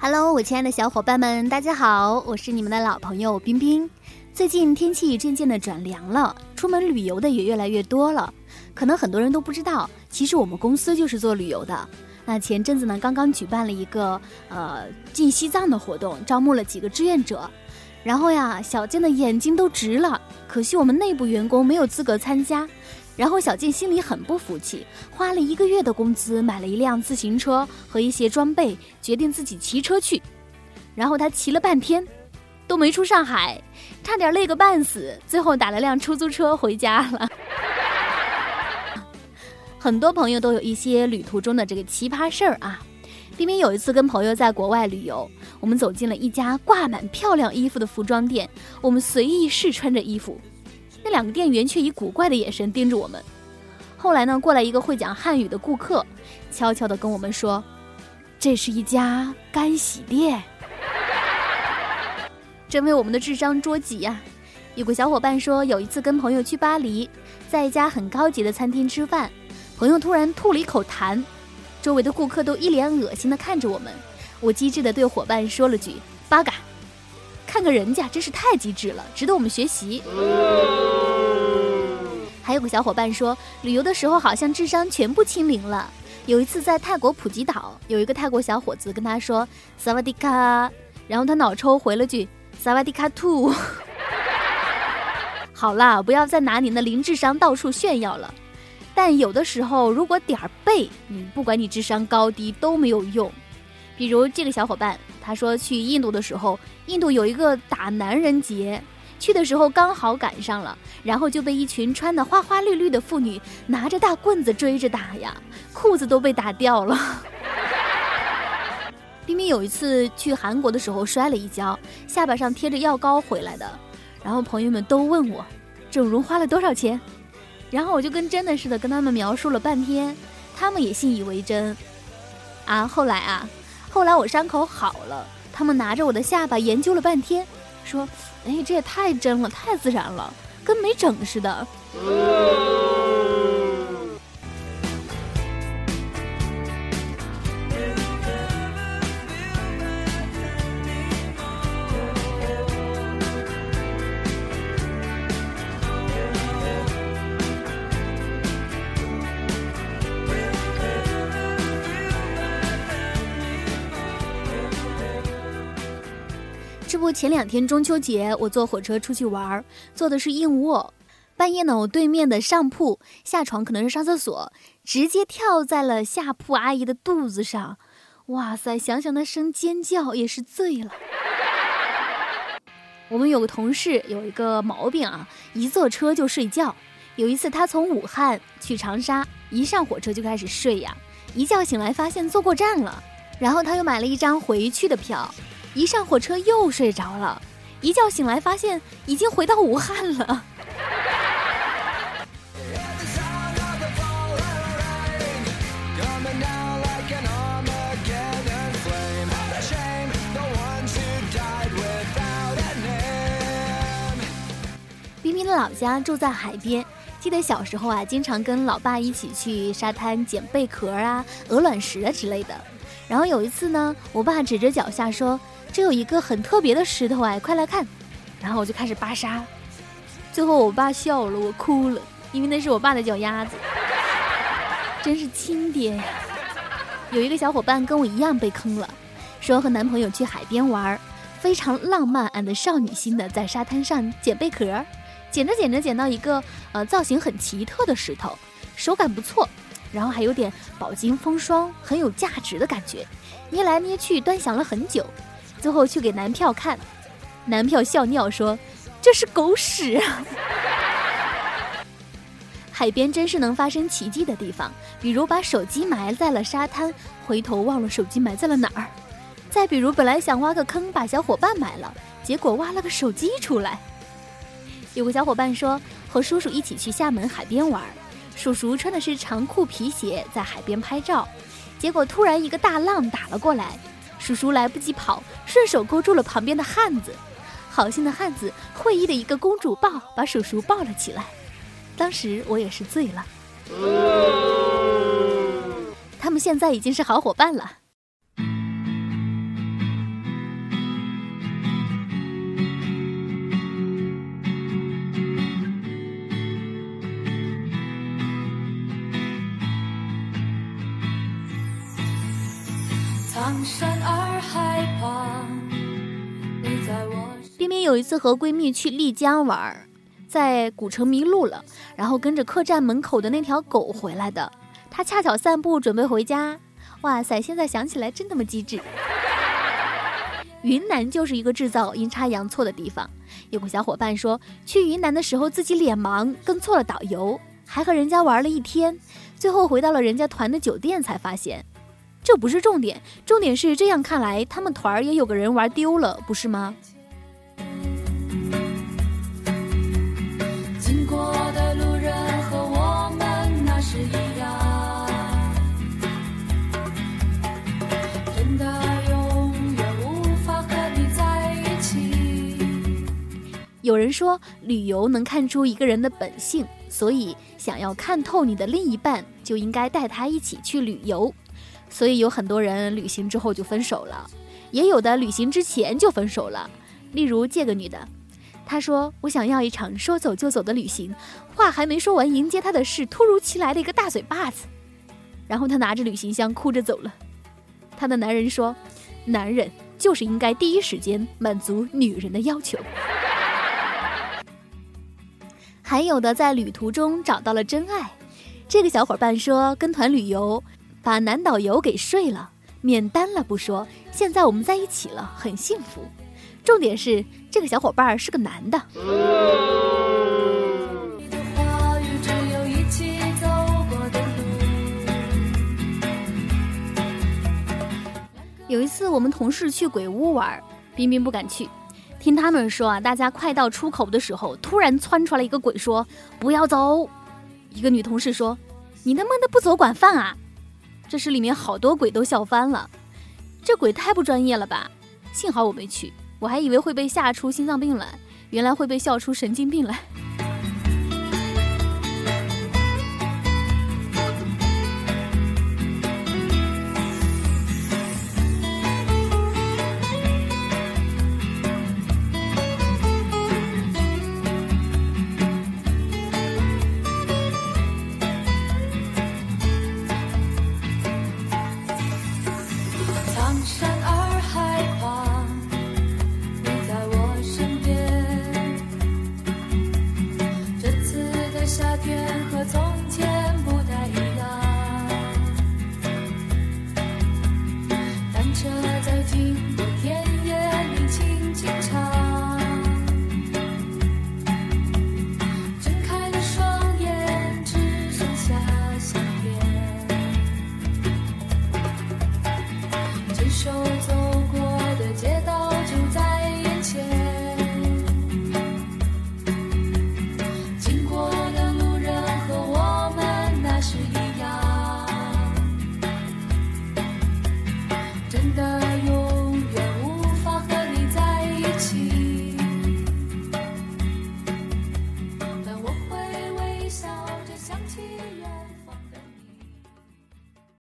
Hello，我亲爱的小伙伴们，大家好，我是你们的老朋友冰冰。最近天气渐渐的转凉了，出门旅游的也越来越多了。可能很多人都不知道，其实我们公司就是做旅游的。那前阵子呢，刚刚举办了一个呃进西藏的活动，招募了几个志愿者。然后呀，小健的眼睛都直了，可惜我们内部员工没有资格参加。然后小静心里很不服气，花了一个月的工资买了一辆自行车和一些装备，决定自己骑车去。然后他骑了半天，都没出上海，差点累个半死，最后打了辆出租车回家了。很多朋友都有一些旅途中的这个奇葩事儿啊。冰冰有一次跟朋友在国外旅游，我们走进了一家挂满漂亮衣服的服装店，我们随意试穿着衣服。那两个店员却以古怪的眼神盯着我们。后来呢，过来一个会讲汉语的顾客，悄悄地跟我们说：“这是一家干洗店。”真为我们的智商捉急呀！有个小伙伴说，有一次跟朋友去巴黎，在一家很高级的餐厅吃饭，朋友突然吐了一口痰，周围的顾客都一脸恶心的看着我们。我机智的对伙伴说了句：“八嘎。”看看人家，真是太机智了，值得我们学习。还有个小伙伴说，旅游的时候好像智商全部清零了。有一次在泰国普吉岛，有一个泰国小伙子跟他说“萨瓦迪卡”，然后他脑抽回了句“萨瓦迪卡兔”。好啦，不要再拿你的零智商到处炫耀了。但有的时候，如果点儿背，你不管你智商高低都没有用。比如这个小伙伴，他说去印度的时候，印度有一个打男人节，去的时候刚好赶上了，然后就被一群穿的花花绿绿的妇女拿着大棍子追着打呀，裤子都被打掉了。冰冰有一次去韩国的时候摔了一跤，下巴上贴着药膏回来的，然后朋友们都问我整容花了多少钱，然后我就跟真的似的跟他们描述了半天，他们也信以为真，啊，后来啊。后来我伤口好了，他们拿着我的下巴研究了半天，说：“哎，这也太真了，太自然了，跟没整似的。”这不，前两天中秋节，我坐火车出去玩，坐的是硬卧。半夜呢，我对面的上铺下床可能是上厕所，直接跳在了下铺阿姨的肚子上。哇塞，想想那声尖叫也是醉了。我们有个同事有一个毛病啊，一坐车就睡觉。有一次他从武汉去长沙，一上火车就开始睡呀，一觉醒来发现坐过站了，然后他又买了一张回去的票。一上火车又睡着了，一觉醒来发现已经回到武汉了。冰冰的老家住在海边，记得小时候啊，经常跟老爸一起去沙滩捡贝壳啊、鹅卵石啊之类的。然后有一次呢，我爸指着脚下说。这有一个很特别的石头哎，快来看！然后我就开始扒沙，最后我爸笑了，我哭了，因为那是我爸的脚丫子，真是亲爹呀！有一个小伙伴跟我一样被坑了，说和男朋友去海边玩，非常浪漫 and 少女心的在沙滩上捡贝壳，捡着捡着捡到一个呃造型很奇特的石头，手感不错，然后还有点饱经风霜，很有价值的感觉，捏来捏去端详了很久。最后去给男票看，男票笑尿说：“这是狗屎啊！” 海边真是能发生奇迹的地方，比如把手机埋在了沙滩，回头忘了手机埋在了哪儿；再比如本来想挖个坑把小伙伴埋了，结果挖了个手机出来。有个小伙伴说和叔叔一起去厦门海边玩，叔叔穿的是长裤皮鞋，在海边拍照，结果突然一个大浪打了过来，叔叔来不及跑，顺手勾住了旁边的汉子。好心的汉子会意的一个公主抱，把叔叔抱了起来。当时我也是醉了。他们现在已经是好伙伴了。边边有一次和闺蜜去丽江玩，在古城迷路了，然后跟着客栈门口的那条狗回来的。她恰巧散步准备回家，哇塞！现在想起来真那么机智。云南就是一个制造阴差阳错的地方。有个小伙伴说，去云南的时候自己脸盲，跟错了导游，还和人家玩了一天，最后回到了人家团的酒店才发现。这不是重点，重点是这样看来，他们团儿也有个人玩丢了，不是吗？经过的路人和我们那是一样，真的永远无法和你在一起。有人说，旅游能看出一个人的本性，所以想要看透你的另一半，就应该带他一起去旅游。所以有很多人旅行之后就分手了，也有的旅行之前就分手了。例如这个女的，她说：“我想要一场说走就走的旅行。”话还没说完，迎接她的是突如其来的一个大嘴巴子。然后她拿着旅行箱哭着走了。她的男人说：“男人就是应该第一时间满足女人的要求。”还有的在旅途中找到了真爱。这个小伙伴说：“跟团旅游。”把男导游给睡了，免单了不说，现在我们在一起了，很幸福。重点是这个小伙伴是个男的。有一次我们同事去鬼屋玩，冰冰不敢去，听他们说啊，大家快到出口的时候，突然窜出来一个鬼说不要走。一个女同事说，你他妈的不走管饭啊！这时里面好多鬼都笑翻了，这鬼太不专业了吧！幸好我没去，我还以为会被吓出心脏病来，原来会被笑出神经病来。